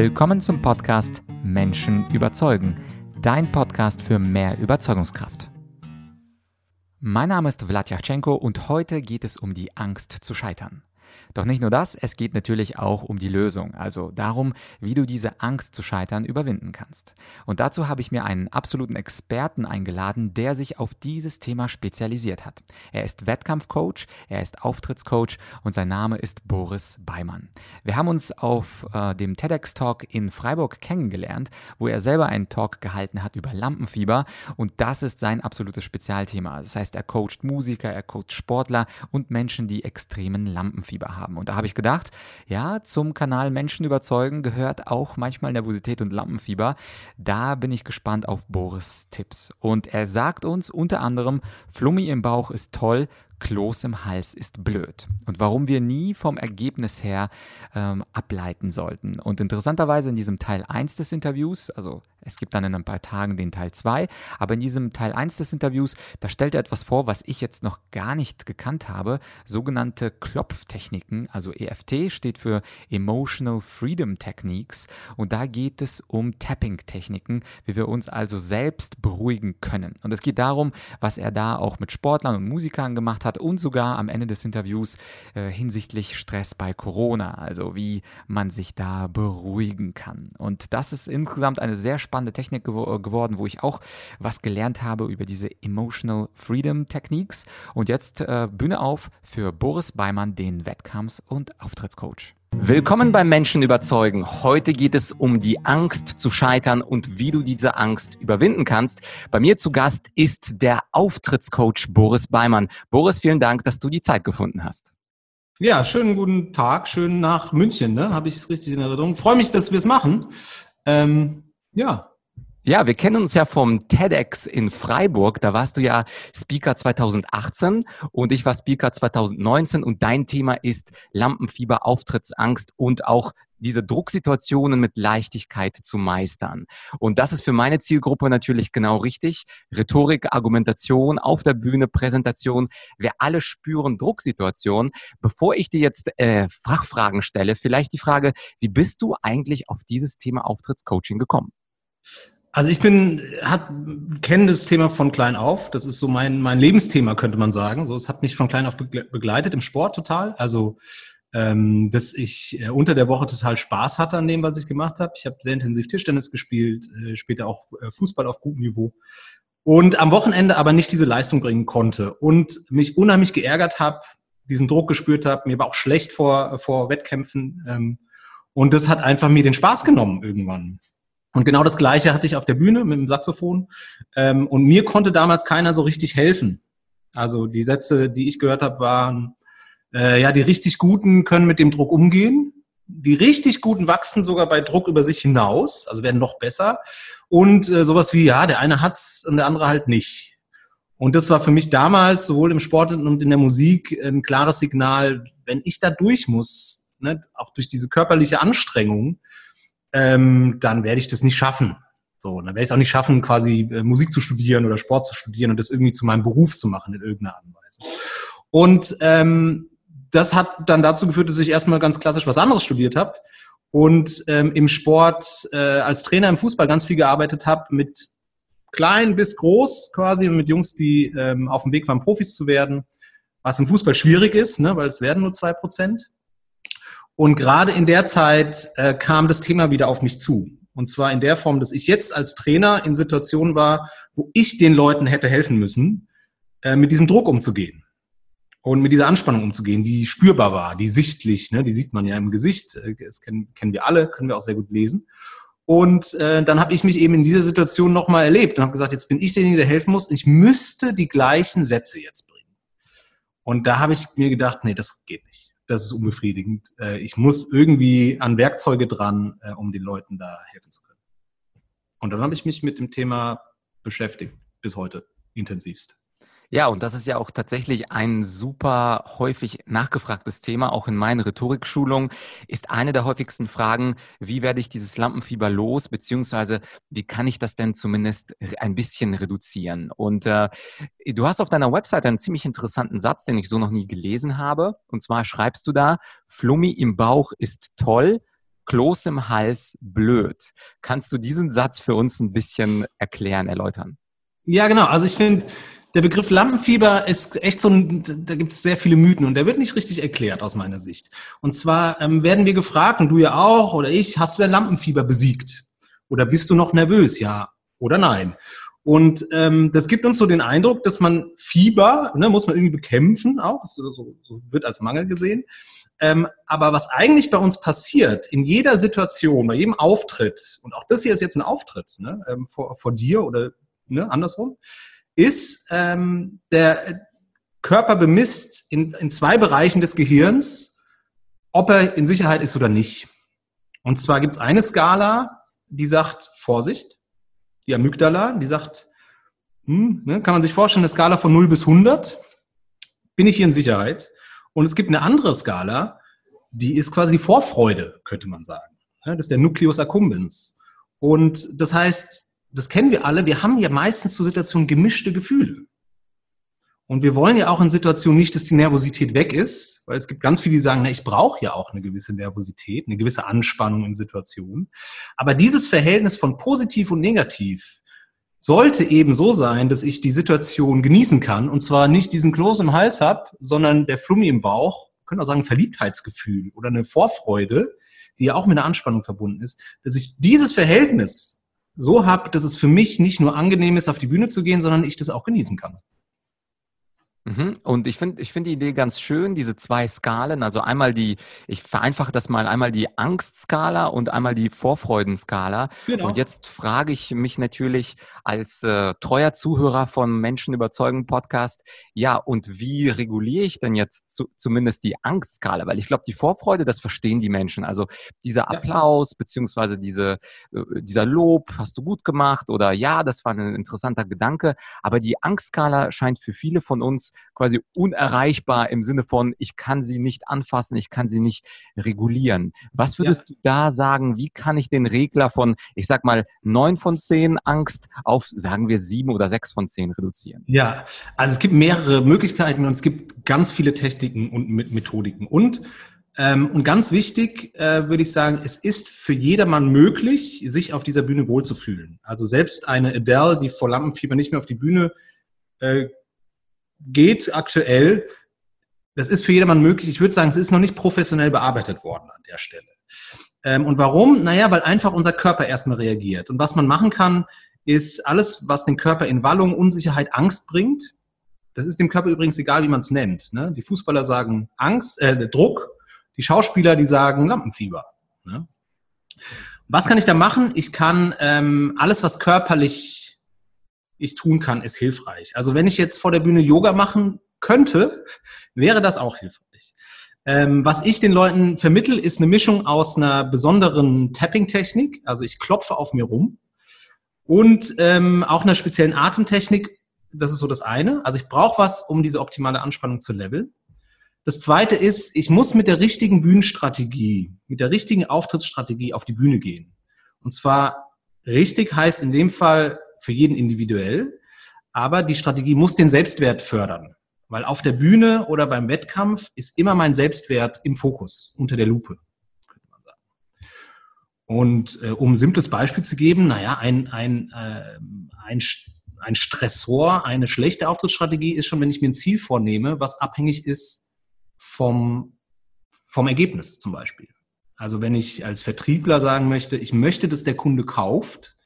Willkommen zum Podcast Menschen überzeugen, dein Podcast für mehr Überzeugungskraft. Mein Name ist Vladyachenko und heute geht es um die Angst zu scheitern. Doch nicht nur das, es geht natürlich auch um die Lösung, also darum, wie du diese Angst zu scheitern überwinden kannst. Und dazu habe ich mir einen absoluten Experten eingeladen, der sich auf dieses Thema spezialisiert hat. Er ist Wettkampfcoach, er ist Auftrittscoach und sein Name ist Boris Beimann. Wir haben uns auf äh, dem TEDx-Talk in Freiburg kennengelernt, wo er selber einen Talk gehalten hat über Lampenfieber und das ist sein absolutes Spezialthema. Das heißt, er coacht Musiker, er coacht Sportler und Menschen, die extremen Lampenfieber haben haben. Und da habe ich gedacht, ja, zum Kanal Menschen überzeugen gehört auch manchmal Nervosität und Lampenfieber. Da bin ich gespannt auf Boris Tipps. Und er sagt uns unter anderem, Flummi im Bauch ist toll, Kloß im Hals ist blöd und warum wir nie vom Ergebnis her ähm, ableiten sollten. Und interessanterweise in diesem Teil 1 des Interviews, also es gibt dann in ein paar Tagen den Teil 2, aber in diesem Teil 1 des Interviews, da stellt er etwas vor, was ich jetzt noch gar nicht gekannt habe, sogenannte Klopftechniken, also EFT steht für Emotional Freedom Techniques und da geht es um Tapping-Techniken, wie wir uns also selbst beruhigen können. Und es geht darum, was er da auch mit Sportlern und Musikern gemacht hat und sogar am Ende des Interviews äh, hinsichtlich Stress bei Corona, also wie man sich da beruhigen kann. Und das ist insgesamt eine sehr spannende Technik gew geworden, wo ich auch was gelernt habe über diese Emotional Freedom Techniques. Und jetzt äh, Bühne auf für Boris Beimann, den Wettkampfs- und Auftrittscoach. Willkommen beim Menschen überzeugen. Heute geht es um die Angst zu scheitern und wie du diese Angst überwinden kannst. Bei mir zu Gast ist der Auftrittscoach Boris Beimann. Boris, vielen Dank, dass du die Zeit gefunden hast. Ja, schönen guten Tag, schön nach München, ne? Habe ich es richtig in Erinnerung. Freue mich, dass wir es machen. Ähm, ja. Ja, wir kennen uns ja vom TEDx in Freiburg. Da warst du ja Speaker 2018 und ich war Speaker 2019 und dein Thema ist Lampenfieber, Auftrittsangst und auch diese Drucksituationen mit Leichtigkeit zu meistern. Und das ist für meine Zielgruppe natürlich genau richtig. Rhetorik, Argumentation, auf der Bühne, Präsentation. Wir alle spüren Drucksituationen. Bevor ich dir jetzt äh, Fachfragen stelle, vielleicht die Frage, wie bist du eigentlich auf dieses Thema Auftrittscoaching gekommen? Also ich bin, hat, kenne das Thema von klein auf. Das ist so mein, mein Lebensthema, könnte man sagen. So, es hat mich von klein auf begleitet im Sport total. Also, ähm, dass ich äh, unter der Woche total Spaß hatte an dem, was ich gemacht habe. Ich habe sehr intensiv Tischtennis gespielt, äh, später auch äh, Fußball auf gutem Niveau. Und am Wochenende aber nicht diese Leistung bringen konnte und mich unheimlich geärgert habe, diesen Druck gespürt habe. Mir war auch schlecht vor, vor Wettkämpfen. Ähm, und das hat einfach mir den Spaß genommen irgendwann. Und genau das Gleiche hatte ich auf der Bühne mit dem Saxophon. Ähm, und mir konnte damals keiner so richtig helfen. Also die Sätze, die ich gehört habe, waren, äh, ja, die richtig Guten können mit dem Druck umgehen. Die richtig Guten wachsen sogar bei Druck über sich hinaus, also werden noch besser. Und äh, sowas wie, ja, der eine hat's und der andere halt nicht. Und das war für mich damals sowohl im Sport und in der Musik ein klares Signal, wenn ich da durch muss, ne, auch durch diese körperliche Anstrengung, ähm, dann werde ich das nicht schaffen. So, dann werde ich es auch nicht schaffen, quasi äh, Musik zu studieren oder Sport zu studieren und das irgendwie zu meinem Beruf zu machen in irgendeiner Art und Weise. Und ähm, das hat dann dazu geführt, dass ich erstmal ganz klassisch was anderes studiert habe und ähm, im Sport äh, als Trainer im Fußball ganz viel gearbeitet habe mit klein bis groß quasi mit Jungs, die ähm, auf dem Weg waren, Profis zu werden, was im Fußball schwierig ist, ne, weil es werden nur zwei Prozent. Und gerade in der Zeit äh, kam das Thema wieder auf mich zu. Und zwar in der Form, dass ich jetzt als Trainer in Situationen war, wo ich den Leuten hätte helfen müssen, äh, mit diesem Druck umzugehen und mit dieser Anspannung umzugehen, die spürbar war, die sichtlich, ne, die sieht man ja im Gesicht, äh, das kennen, kennen wir alle, können wir auch sehr gut lesen. Und äh, dann habe ich mich eben in dieser Situation nochmal erlebt und habe gesagt, jetzt bin ich derjenige, der helfen muss. Ich müsste die gleichen Sätze jetzt bringen. Und da habe ich mir gedacht, nee, das geht nicht das ist unbefriedigend. Äh, ich muss irgendwie an Werkzeuge dran, äh, um den Leuten da helfen zu können. Und dann habe ich mich mit dem Thema beschäftigt, bis heute intensivst. Ja, und das ist ja auch tatsächlich ein super häufig nachgefragtes Thema. Auch in meinen Rhetorikschulungen ist eine der häufigsten Fragen, wie werde ich dieses Lampenfieber los, beziehungsweise wie kann ich das denn zumindest ein bisschen reduzieren? Und äh, du hast auf deiner Website einen ziemlich interessanten Satz, den ich so noch nie gelesen habe. Und zwar schreibst du da, Flummi im Bauch ist toll, Kloß im Hals blöd. Kannst du diesen Satz für uns ein bisschen erklären, erläutern? Ja, genau. Also ich finde, der Begriff Lampenfieber ist echt so ein, da gibt es sehr viele Mythen und der wird nicht richtig erklärt aus meiner Sicht. Und zwar ähm, werden wir gefragt, und du ja auch oder ich, hast du denn Lampenfieber besiegt? Oder bist du noch nervös? Ja oder nein? Und ähm, das gibt uns so den Eindruck, dass man Fieber, ne, muss man irgendwie bekämpfen, auch, so, so, so wird als Mangel gesehen. Ähm, aber was eigentlich bei uns passiert, in jeder Situation, bei jedem Auftritt, und auch das hier ist jetzt ein Auftritt ne, ähm, vor, vor dir oder ne, andersrum, ist, ähm, der Körper bemisst in, in zwei Bereichen des Gehirns, ob er in Sicherheit ist oder nicht. Und zwar gibt es eine Skala, die sagt Vorsicht, die Amygdala, die sagt, hm, ne, kann man sich vorstellen, eine Skala von 0 bis 100, bin ich hier in Sicherheit. Und es gibt eine andere Skala, die ist quasi die Vorfreude, könnte man sagen. Das ist der Nucleus accumbens. Und das heißt, das kennen wir alle, wir haben ja meistens zu Situationen gemischte Gefühle. Und wir wollen ja auch in Situationen nicht, dass die Nervosität weg ist, weil es gibt ganz viele, die sagen, na, ich brauche ja auch eine gewisse Nervosität, eine gewisse Anspannung in Situationen. Aber dieses Verhältnis von positiv und negativ sollte eben so sein, dass ich die Situation genießen kann und zwar nicht diesen Kloß im Hals habe, sondern der Flummi im Bauch, können auch sagen Verliebtheitsgefühl oder eine Vorfreude, die ja auch mit einer Anspannung verbunden ist, dass ich dieses Verhältnis so habe, dass es für mich nicht nur angenehm ist, auf die Bühne zu gehen, sondern ich das auch genießen kann. Mhm. Und ich finde ich finde die Idee ganz schön, diese zwei Skalen. Also einmal die, ich vereinfache das mal, einmal die Angstskala und einmal die Vorfreudenskala. Genau. Und jetzt frage ich mich natürlich als äh, treuer Zuhörer von Menschen überzeugen Podcast, ja, und wie reguliere ich denn jetzt zu, zumindest die Angstskala? Weil ich glaube, die Vorfreude, das verstehen die Menschen. Also dieser Applaus, beziehungsweise diese, äh, dieser Lob, hast du gut gemacht oder ja, das war ein interessanter Gedanke. Aber die Angstskala scheint für viele von uns quasi unerreichbar im Sinne von, ich kann sie nicht anfassen, ich kann sie nicht regulieren. Was würdest ja. du da sagen, wie kann ich den Regler von, ich sag mal, neun von zehn Angst auf, sagen wir, sieben oder sechs von zehn reduzieren? Ja, also es gibt mehrere Möglichkeiten und es gibt ganz viele Techniken und Methodiken. Und ähm, und ganz wichtig äh, würde ich sagen, es ist für jedermann möglich, sich auf dieser Bühne wohlzufühlen. Also selbst eine Adele, die vor Lampenfieber nicht mehr auf die Bühne äh, geht aktuell, das ist für jedermann möglich. Ich würde sagen, es ist noch nicht professionell bearbeitet worden an der Stelle. Ähm, und warum? Naja, weil einfach unser Körper erstmal reagiert. Und was man machen kann, ist alles, was den Körper in Wallung, Unsicherheit, Angst bringt. Das ist dem Körper übrigens egal, wie man es nennt. Ne? Die Fußballer sagen Angst, äh, Druck. Die Schauspieler, die sagen Lampenfieber. Ne? Was kann ich da machen? Ich kann ähm, alles, was körperlich ich tun kann, ist hilfreich. Also wenn ich jetzt vor der Bühne Yoga machen könnte, wäre das auch hilfreich. Ähm, was ich den Leuten vermittel, ist eine Mischung aus einer besonderen Tapping-Technik, also ich klopfe auf mir rum, und ähm, auch einer speziellen Atemtechnik. Das ist so das eine. Also ich brauche was, um diese optimale Anspannung zu leveln. Das zweite ist, ich muss mit der richtigen Bühnenstrategie, mit der richtigen Auftrittsstrategie auf die Bühne gehen. Und zwar richtig heißt in dem Fall für jeden individuell. Aber die Strategie muss den Selbstwert fördern. Weil auf der Bühne oder beim Wettkampf ist immer mein Selbstwert im Fokus, unter der Lupe, könnte man sagen. Und äh, um ein simples Beispiel zu geben, naja, ein, ein, äh, ein, ein Stressor, eine schlechte Auftrittsstrategie ist schon, wenn ich mir ein Ziel vornehme, was abhängig ist vom, vom Ergebnis zum Beispiel. Also wenn ich als Vertriebler sagen möchte, ich möchte, dass der Kunde kauft,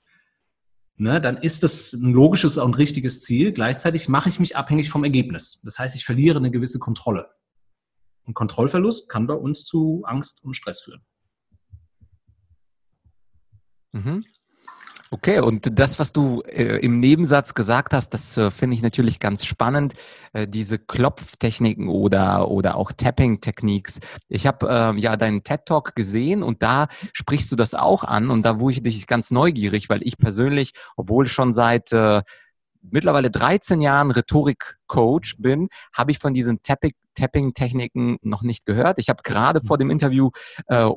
ne, dann ist das ein logisches und richtiges Ziel. Gleichzeitig mache ich mich abhängig vom Ergebnis. Das heißt, ich verliere eine gewisse Kontrolle. Und Kontrollverlust kann bei uns zu Angst und Stress führen. Mhm. Okay, und das, was du äh, im Nebensatz gesagt hast, das äh, finde ich natürlich ganz spannend. Äh, diese Klopftechniken oder, oder auch Tapping-Techniques. Ich habe ähm, ja deinen TED-Talk gesehen und da sprichst du das auch an und da wurde ich dich ganz neugierig, weil ich persönlich, obwohl schon seit äh, mittlerweile 13 Jahren Rhetorik-Coach bin, habe ich von diesen Tapping, Tapping-Techniken noch nicht gehört. Ich habe gerade vor dem Interview äh,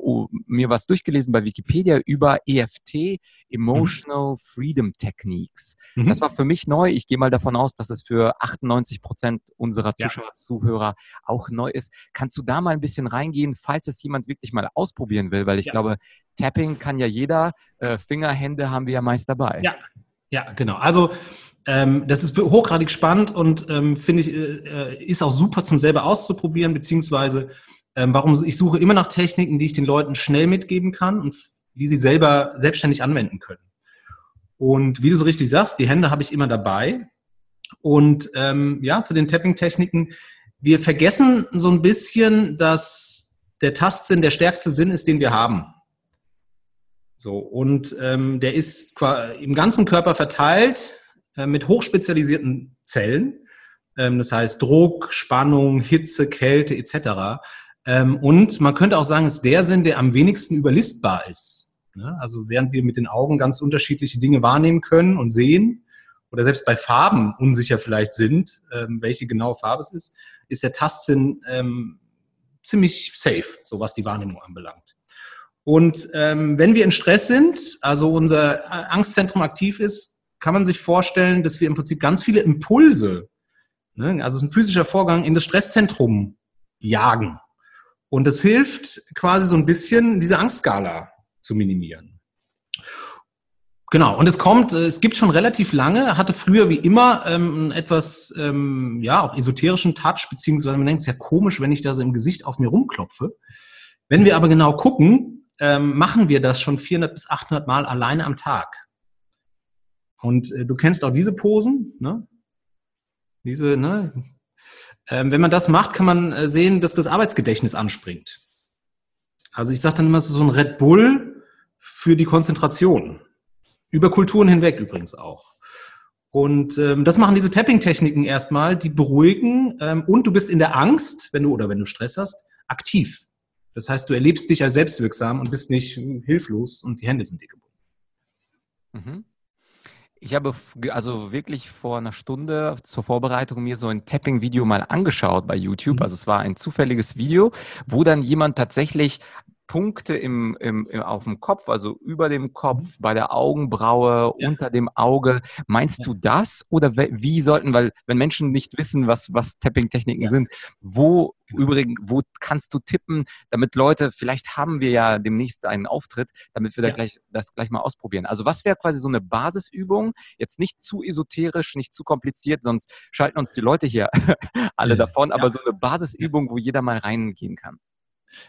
mir was durchgelesen bei Wikipedia über EFT, Emotional mhm. Freedom Techniques. Mhm. Das war für mich neu. Ich gehe mal davon aus, dass es für 98 Prozent unserer Zuschauer, ja. Zuhörer auch neu ist. Kannst du da mal ein bisschen reingehen, falls es jemand wirklich mal ausprobieren will? Weil ich ja. glaube, Tapping kann ja jeder. Äh, Finger, Hände haben wir ja meist dabei. Ja, ja, genau. Also ähm, das ist hochgradig spannend und ähm, finde ich, äh, ist auch super zum selber auszuprobieren, beziehungsweise ähm, warum ich suche immer nach Techniken, die ich den Leuten schnell mitgeben kann und die sie selber selbstständig anwenden können. Und wie du so richtig sagst, die Hände habe ich immer dabei. Und ähm, ja, zu den Tapping-Techniken, wir vergessen so ein bisschen, dass der Tastsinn der stärkste Sinn ist, den wir haben. So, und ähm, der ist im ganzen Körper verteilt äh, mit hochspezialisierten Zellen. Ähm, das heißt Druck, Spannung, Hitze, Kälte etc. Ähm, und man könnte auch sagen, es ist der Sinn, der am wenigsten überlistbar ist. Ne? Also während wir mit den Augen ganz unterschiedliche Dinge wahrnehmen können und sehen, oder selbst bei Farben unsicher vielleicht sind, ähm, welche genaue Farbe es ist, ist der Tastsinn ähm, ziemlich safe, so was die Wahrnehmung anbelangt. Und ähm, wenn wir in Stress sind, also unser Angstzentrum aktiv ist, kann man sich vorstellen, dass wir im Prinzip ganz viele Impulse, ne, also ein physischer Vorgang, in das Stresszentrum jagen. Und das hilft quasi so ein bisschen, diese Angstskala zu minimieren. Genau, und es kommt, äh, es gibt schon relativ lange, hatte früher wie immer ähm, etwas, ähm, ja, auch esoterischen Touch, beziehungsweise man denkt, es ist ja komisch, wenn ich da so im Gesicht auf mir rumklopfe. Wenn wir aber genau gucken, ähm, machen wir das schon 400 bis 800 Mal alleine am Tag. Und äh, du kennst auch diese Posen, ne? Diese, ne? Ähm, wenn man das macht, kann man äh, sehen, dass das Arbeitsgedächtnis anspringt. Also ich sage dann immer, es ist so ein Red Bull für die Konzentration. Über Kulturen hinweg übrigens auch. Und ähm, das machen diese Tapping-Techniken erstmal, die beruhigen ähm, und du bist in der Angst, wenn du oder wenn du Stress hast, aktiv. Das heißt, du erlebst dich als selbstwirksam und bist nicht hilflos und die Hände sind dir gebunden. Mhm. Ich habe also wirklich vor einer Stunde zur Vorbereitung mir so ein Tapping-Video mal angeschaut bei YouTube. Mhm. Also es war ein zufälliges Video, wo dann jemand tatsächlich Punkte im, im, im, auf dem Kopf, also über dem Kopf, mhm. bei der Augenbraue, ja. unter dem Auge. Meinst ja. du das? Oder wie sollten, weil wenn Menschen nicht wissen, was, was Tapping-Techniken ja. sind, wo übrigens, wo kannst du tippen, damit Leute, vielleicht haben wir ja demnächst einen Auftritt, damit wir da gleich, das gleich mal ausprobieren. Also was wäre quasi so eine Basisübung? Jetzt nicht zu esoterisch, nicht zu kompliziert, sonst schalten uns die Leute hier alle davon, aber so eine Basisübung, wo jeder mal reingehen kann.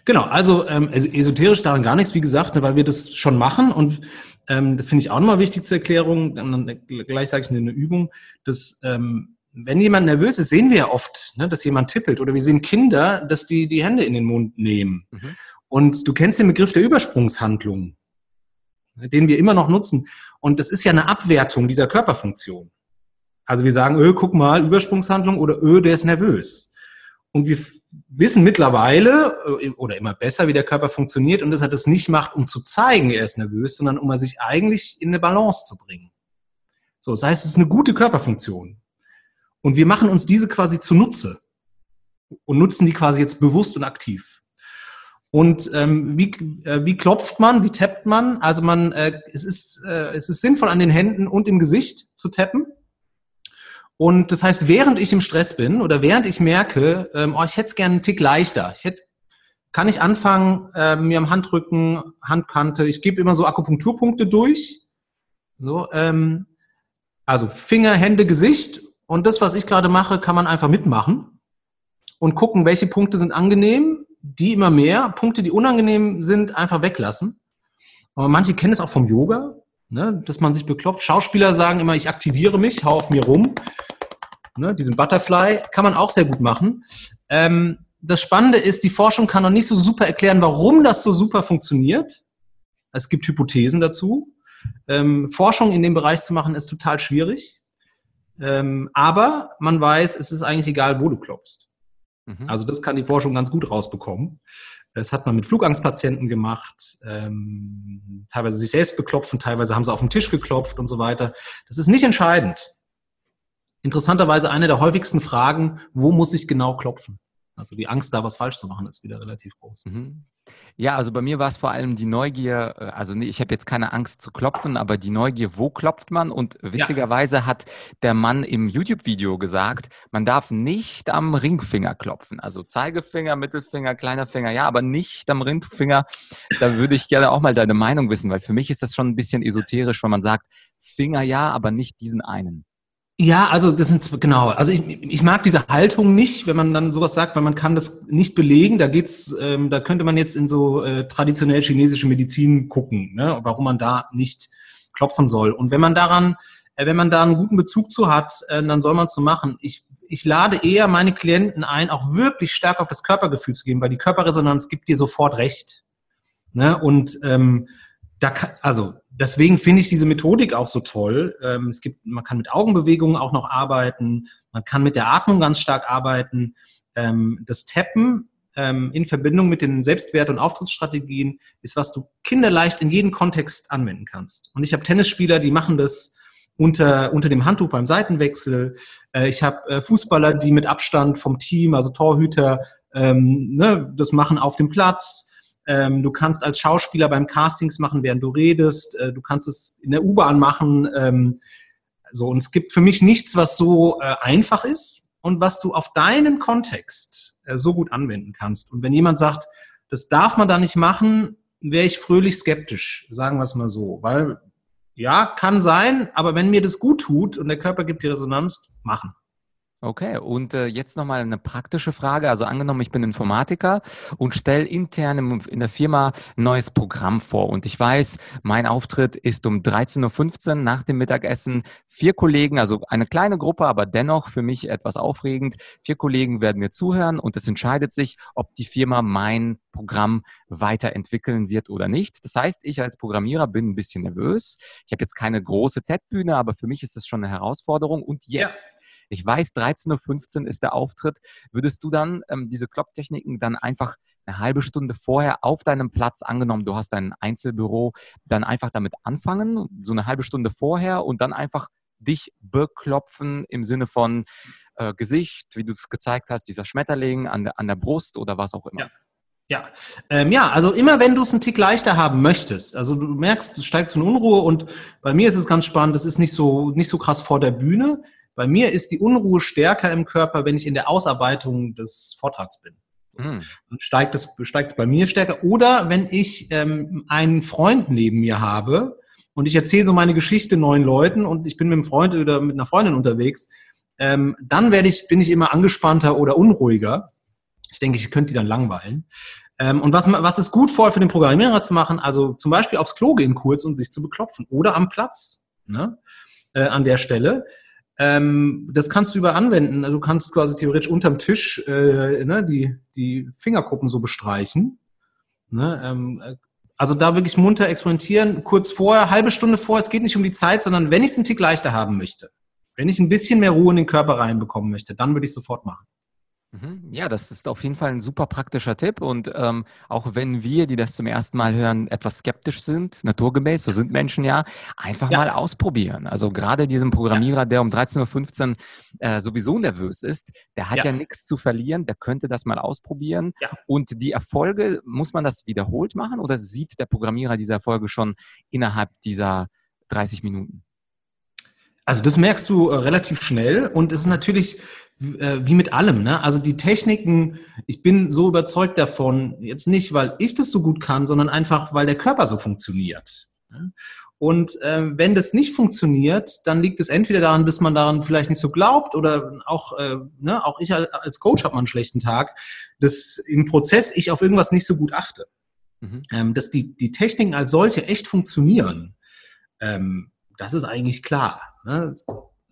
Genau, also ähm, esoterisch daran gar nichts, wie gesagt, ne, weil wir das schon machen und ähm, das finde ich auch nochmal wichtig zur Erklärung, dann, gleich sage ich eine Übung, dass ähm, wenn jemand nervös ist, sehen wir ja oft, ne, dass jemand tippelt oder wir sehen Kinder, dass die die Hände in den Mund nehmen. Mhm. Und du kennst den Begriff der Übersprungshandlung, den wir immer noch nutzen. Und das ist ja eine Abwertung dieser Körperfunktion. Also wir sagen, öh, guck mal, Übersprungshandlung oder öh, der ist nervös. Und wir wissen mittlerweile äh, oder immer besser, wie der Körper funktioniert und dass er das nicht macht, um zu zeigen, er ist nervös, sondern um er sich eigentlich in eine Balance zu bringen. So, das heißt, es ist eine gute Körperfunktion. Und wir machen uns diese quasi zunutze und nutzen die quasi jetzt bewusst und aktiv. Und ähm, wie, äh, wie klopft man, wie tappt man? Also man, äh, es, ist, äh, es ist sinnvoll, an den Händen und im Gesicht zu tappen. Und das heißt, während ich im Stress bin oder während ich merke, ähm, oh, ich hätte es gerne einen Tick leichter, ich hätte, kann ich anfangen, äh, mir am Handrücken, Handkante, ich gebe immer so Akupunkturpunkte durch. So, ähm, also Finger, Hände, Gesicht. Und das, was ich gerade mache, kann man einfach mitmachen und gucken, welche Punkte sind angenehm, die immer mehr, Punkte, die unangenehm sind, einfach weglassen. Aber manche kennen es auch vom Yoga ne, dass man sich beklopft. Schauspieler sagen immer, ich aktiviere mich, hau auf mir rum. Ne, diesen Butterfly kann man auch sehr gut machen. Ähm, das Spannende ist, die Forschung kann noch nicht so super erklären, warum das so super funktioniert. Es gibt Hypothesen dazu. Ähm, Forschung in dem Bereich zu machen, ist total schwierig. Ähm, aber man weiß, es ist eigentlich egal, wo du klopfst. Mhm. Also das kann die Forschung ganz gut rausbekommen. Das hat man mit Flugangstpatienten gemacht, ähm, teilweise sich selbst beklopfen, teilweise haben sie auf den Tisch geklopft und so weiter. Das ist nicht entscheidend. interessanterweise eine der häufigsten Fragen, wo muss ich genau klopfen? Also die Angst, da was falsch zu machen, ist wieder relativ groß. Mhm. Ja, also bei mir war es vor allem die Neugier, äh, also nee, ich habe jetzt keine Angst zu klopfen, aber die Neugier, wo klopft man? Und witzigerweise ja. hat der Mann im YouTube-Video gesagt, man darf nicht am Ringfinger klopfen. Also Zeigefinger, Mittelfinger, kleiner Finger, ja, aber nicht am Ringfinger. Da würde ich gerne auch mal deine Meinung wissen, weil für mich ist das schon ein bisschen esoterisch, wenn man sagt, Finger ja, aber nicht diesen einen. Ja, also das sind genau. Also ich, ich mag diese Haltung nicht, wenn man dann sowas sagt, weil man kann das nicht belegen. Da geht's, ähm, da könnte man jetzt in so äh, traditionell chinesische Medizin gucken, ne, warum man da nicht klopfen soll. Und wenn man daran, äh, wenn man da einen guten Bezug zu hat, äh, dann soll man es so machen. Ich, ich lade eher meine Klienten ein, auch wirklich stark auf das Körpergefühl zu gehen, weil die Körperresonanz gibt dir sofort recht. Ne? Und ähm, da also deswegen finde ich diese Methodik auch so toll. Ähm, es gibt, man kann mit Augenbewegungen auch noch arbeiten, man kann mit der Atmung ganz stark arbeiten. Ähm, das Tappen ähm, in Verbindung mit den Selbstwert- und Auftrittsstrategien ist, was du kinderleicht in jedem Kontext anwenden kannst. Und ich habe Tennisspieler, die machen das unter, unter dem Handtuch beim Seitenwechsel. Äh, ich habe äh, Fußballer, die mit Abstand vom Team, also Torhüter, ähm, ne, das machen auf dem Platz. Ähm, du kannst als Schauspieler beim Castings machen, während du redest. Äh, du kannst es in der U-Bahn machen. Ähm, so, und es gibt für mich nichts, was so äh, einfach ist und was du auf deinen Kontext äh, so gut anwenden kannst. Und wenn jemand sagt, das darf man da nicht machen, wäre ich fröhlich skeptisch, sagen wir es mal so. Weil ja, kann sein, aber wenn mir das gut tut und der Körper gibt die Resonanz, machen. Okay, und äh, jetzt nochmal eine praktische Frage. Also angenommen, ich bin Informatiker und stelle intern im, in der Firma ein neues Programm vor. Und ich weiß, mein Auftritt ist um 13.15 Uhr nach dem Mittagessen. Vier Kollegen, also eine kleine Gruppe, aber dennoch für mich etwas aufregend. Vier Kollegen werden mir zuhören und es entscheidet sich, ob die Firma mein Programm weiterentwickeln wird oder nicht. Das heißt, ich als Programmierer bin ein bisschen nervös. Ich habe jetzt keine große TED-Bühne, aber für mich ist das schon eine Herausforderung. Und jetzt, ja. ich weiß, 13.15 Uhr ist der Auftritt. Würdest du dann ähm, diese Klopftechniken dann einfach eine halbe Stunde vorher auf deinem Platz, angenommen, du hast ein Einzelbüro, dann einfach damit anfangen, so eine halbe Stunde vorher und dann einfach dich beklopfen im Sinne von äh, Gesicht, wie du es gezeigt hast, dieser Schmetterling an der, an der Brust oder was auch immer. Ja. Ja, ähm, ja, also immer wenn du es einen Tick leichter haben möchtest, also du merkst, es steigt zu einer Unruhe und bei mir ist es ganz spannend, das ist nicht so, nicht so krass vor der Bühne. Bei mir ist die Unruhe stärker im Körper, wenn ich in der Ausarbeitung des Vortrags bin. Mhm. Dann steigt es, steigt es bei mir stärker. Oder wenn ich ähm, einen Freund neben mir habe und ich erzähle so meine Geschichte neuen Leuten und ich bin mit einem Freund oder mit einer Freundin unterwegs, ähm, dann werde ich, bin ich immer angespannter oder unruhiger. Ich denke, ich könnte die dann langweilen. Ähm, und was, was ist gut vor für den Programmierer zu machen? Also zum Beispiel aufs Klo gehen kurz und sich zu beklopfen oder am Platz ne? äh, an der Stelle. Ähm, das kannst du über anwenden. Also du kannst quasi theoretisch unterm Tisch äh, ne, die, die Fingerkuppen so bestreichen. Ne? Ähm, also da wirklich munter experimentieren, kurz vorher, halbe Stunde vorher. Es geht nicht um die Zeit, sondern wenn ich es einen Tick leichter haben möchte, wenn ich ein bisschen mehr Ruhe in den Körper reinbekommen möchte, dann würde ich es sofort machen. Mhm. Ja, das ist auf jeden Fall ein super praktischer Tipp. Und ähm, auch wenn wir, die das zum ersten Mal hören, etwas skeptisch sind, naturgemäß, so sind Menschen ja, einfach ja. mal ausprobieren. Also gerade diesem Programmierer, der um 13.15 Uhr äh, sowieso nervös ist, der hat ja, ja nichts zu verlieren, der könnte das mal ausprobieren. Ja. Und die Erfolge, muss man das wiederholt machen oder sieht der Programmierer diese Erfolge schon innerhalb dieser 30 Minuten? Also das merkst du äh, relativ schnell und es ist natürlich äh, wie mit allem. Ne? Also die Techniken, ich bin so überzeugt davon, jetzt nicht, weil ich das so gut kann, sondern einfach, weil der Körper so funktioniert. Ne? Und äh, wenn das nicht funktioniert, dann liegt es entweder daran, dass man daran vielleicht nicht so glaubt oder auch, äh, ne, auch ich als Coach habe mal einen schlechten Tag, dass im Prozess ich auf irgendwas nicht so gut achte. Mhm. Ähm, dass die, die Techniken als solche echt funktionieren, ähm, das ist eigentlich klar. Ne?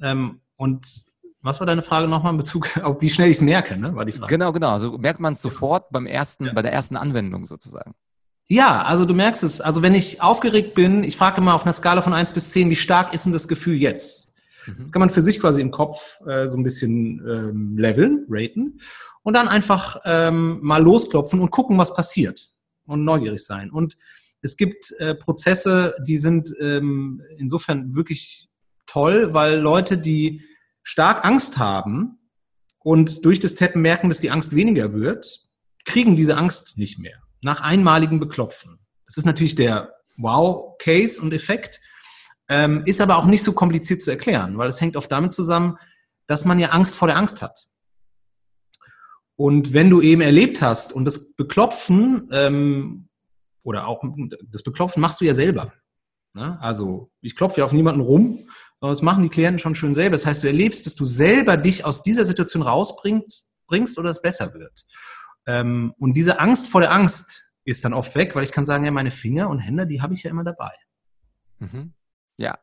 Ähm, und was war deine Frage nochmal in Bezug auf, wie schnell ich es merke, ne? war die Frage. Genau, genau. Also merkt man es sofort beim ersten, ja. bei der ersten Anwendung sozusagen. Ja, also du merkst es. Also wenn ich aufgeregt bin, ich frage immer auf einer Skala von 1 bis 10, wie stark ist denn das Gefühl jetzt? Mhm. Das kann man für sich quasi im Kopf äh, so ein bisschen ähm, leveln, raten und dann einfach ähm, mal losklopfen und gucken, was passiert und neugierig sein. Und es gibt äh, Prozesse, die sind ähm, insofern wirklich toll, weil Leute, die stark Angst haben und durch das Tappen merken, dass die Angst weniger wird, kriegen diese Angst nicht mehr. Nach einmaligem Beklopfen. Das ist natürlich der Wow-Case und Effekt, ähm, ist aber auch nicht so kompliziert zu erklären, weil es hängt oft damit zusammen, dass man ja Angst vor der Angst hat. Und wenn du eben erlebt hast und das Beklopfen ähm, oder auch das Beklopfen machst du ja selber. Ne? Also ich klopfe ja auf niemanden rum, sondern das machen die Klienten schon schön selber. Das heißt, du erlebst, dass du selber dich aus dieser Situation rausbringst bringst oder es besser wird. Ähm, und diese Angst vor der Angst ist dann oft weg, weil ich kann sagen, ja, meine Finger und Hände, die habe ich ja immer dabei. Mhm. Ja,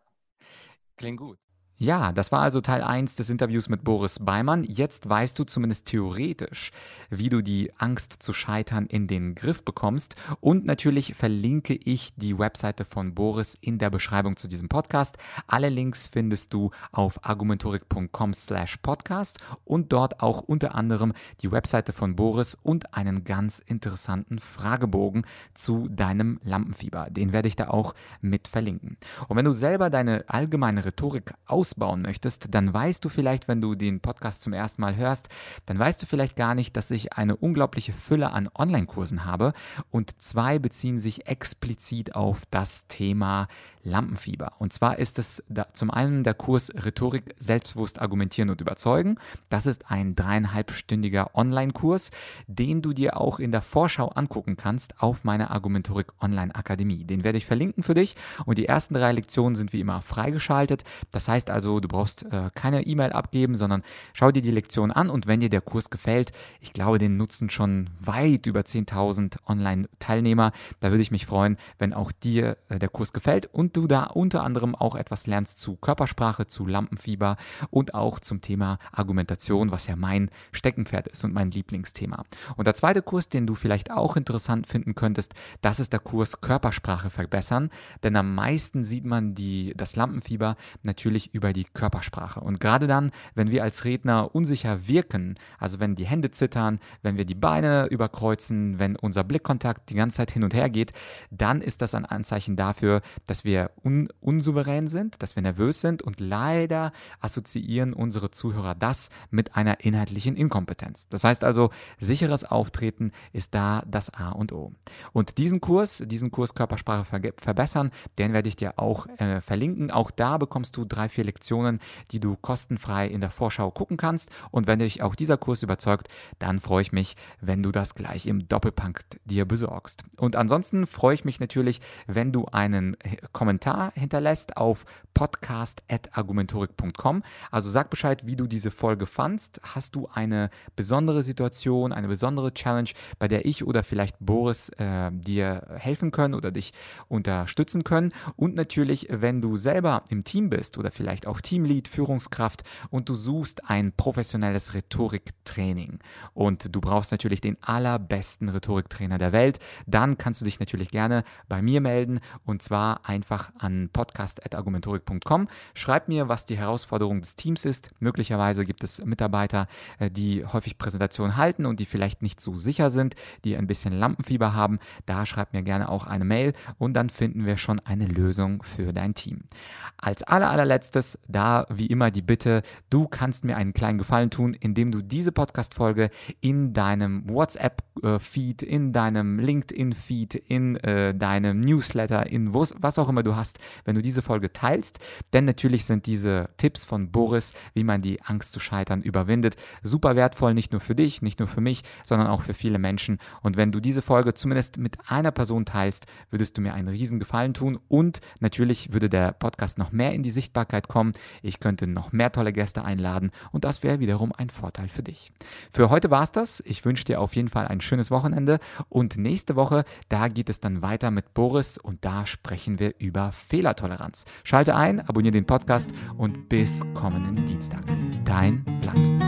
klingt gut. Ja, das war also Teil 1 des Interviews mit Boris Beimann. Jetzt weißt du zumindest theoretisch, wie du die Angst zu scheitern in den Griff bekommst. Und natürlich verlinke ich die Webseite von Boris in der Beschreibung zu diesem Podcast. Alle Links findest du auf argumentorik.com slash podcast und dort auch unter anderem die Webseite von Boris und einen ganz interessanten Fragebogen zu deinem Lampenfieber. Den werde ich da auch mit verlinken. Und wenn du selber deine allgemeine Rhetorik aus ausbauen möchtest, dann weißt du vielleicht, wenn du den Podcast zum ersten Mal hörst, dann weißt du vielleicht gar nicht, dass ich eine unglaubliche Fülle an Online-Kursen habe. Und zwei beziehen sich explizit auf das Thema Lampenfieber. Und zwar ist es da zum einen der Kurs Rhetorik selbstbewusst argumentieren und überzeugen. Das ist ein dreieinhalbstündiger Online-Kurs, den du dir auch in der Vorschau angucken kannst auf meiner Argumentorik Online Akademie. Den werde ich verlinken für dich und die ersten drei Lektionen sind wie immer freigeschaltet. Das heißt also, du brauchst äh, keine E-Mail abgeben, sondern schau dir die Lektion an und wenn dir der Kurs gefällt, ich glaube, den nutzen schon weit über 10.000 Online-Teilnehmer. Da würde ich mich freuen, wenn auch dir äh, der Kurs gefällt und du da unter anderem auch etwas lernst zu Körpersprache, zu Lampenfieber und auch zum Thema Argumentation, was ja mein Steckenpferd ist und mein Lieblingsthema. Und der zweite Kurs, den du vielleicht auch interessant finden könntest, das ist der Kurs Körpersprache verbessern, denn am meisten sieht man die, das Lampenfieber natürlich über die Körpersprache. Und gerade dann, wenn wir als Redner unsicher wirken, also wenn die Hände zittern, wenn wir die Beine überkreuzen, wenn unser Blickkontakt die ganze Zeit hin und her geht, dann ist das ein Anzeichen dafür, dass wir un unsouverän sind, dass wir nervös sind und leider assoziieren unsere Zuhörer das mit einer inhaltlichen Inkompetenz. Das heißt also, sicheres Auftreten ist da das A und O. Und diesen Kurs, diesen Kurs Körpersprache verbessern, den werde ich dir auch äh, verlinken. Auch da bekommst du drei, vier Lektionen, die du kostenfrei in der Vorschau gucken kannst. Und wenn dich auch dieser Kurs überzeugt, dann freue ich mich, wenn du das gleich im Doppelpunkt dir besorgst. Und ansonsten freue ich mich natürlich, wenn du einen Kommentar Kommentar hinterlässt auf podcast.argumentorik.com. Also sag Bescheid, wie du diese Folge fandst. Hast du eine besondere Situation, eine besondere Challenge, bei der ich oder vielleicht Boris äh, dir helfen können oder dich unterstützen können? Und natürlich, wenn du selber im Team bist oder vielleicht auch Teamlead, Führungskraft und du suchst ein professionelles Rhetoriktraining und du brauchst natürlich den allerbesten Rhetoriktrainer der Welt, dann kannst du dich natürlich gerne bei mir melden und zwar einfach einfach an podcast.argumentorik.com. Schreib mir, was die Herausforderung des Teams ist. Möglicherweise gibt es Mitarbeiter, äh, die häufig Präsentationen halten und die vielleicht nicht so sicher sind, die ein bisschen Lampenfieber haben. Da schreib mir gerne auch eine Mail und dann finden wir schon eine Lösung für dein Team. Als aller, allerletztes, da wie immer die Bitte, du kannst mir einen kleinen Gefallen tun, indem du diese Podcast-Folge in deinem WhatsApp-Feed, in deinem LinkedIn-Feed, in äh, deinem Newsletter, in was auch immer du hast, wenn du diese Folge teilst. Denn natürlich sind diese Tipps von Boris, wie man die Angst zu scheitern überwindet, super wertvoll, nicht nur für dich, nicht nur für mich, sondern auch für viele Menschen. Und wenn du diese Folge zumindest mit einer Person teilst, würdest du mir einen riesen Gefallen tun und natürlich würde der Podcast noch mehr in die Sichtbarkeit kommen. Ich könnte noch mehr tolle Gäste einladen und das wäre wiederum ein Vorteil für dich. Für heute war es das. Ich wünsche dir auf jeden Fall ein schönes Wochenende und nächste Woche, da geht es dann weiter mit Boris und da sprechen wir über über Fehlertoleranz. Schalte ein, abonniere den Podcast und bis kommenden Dienstag. Dein Vlad.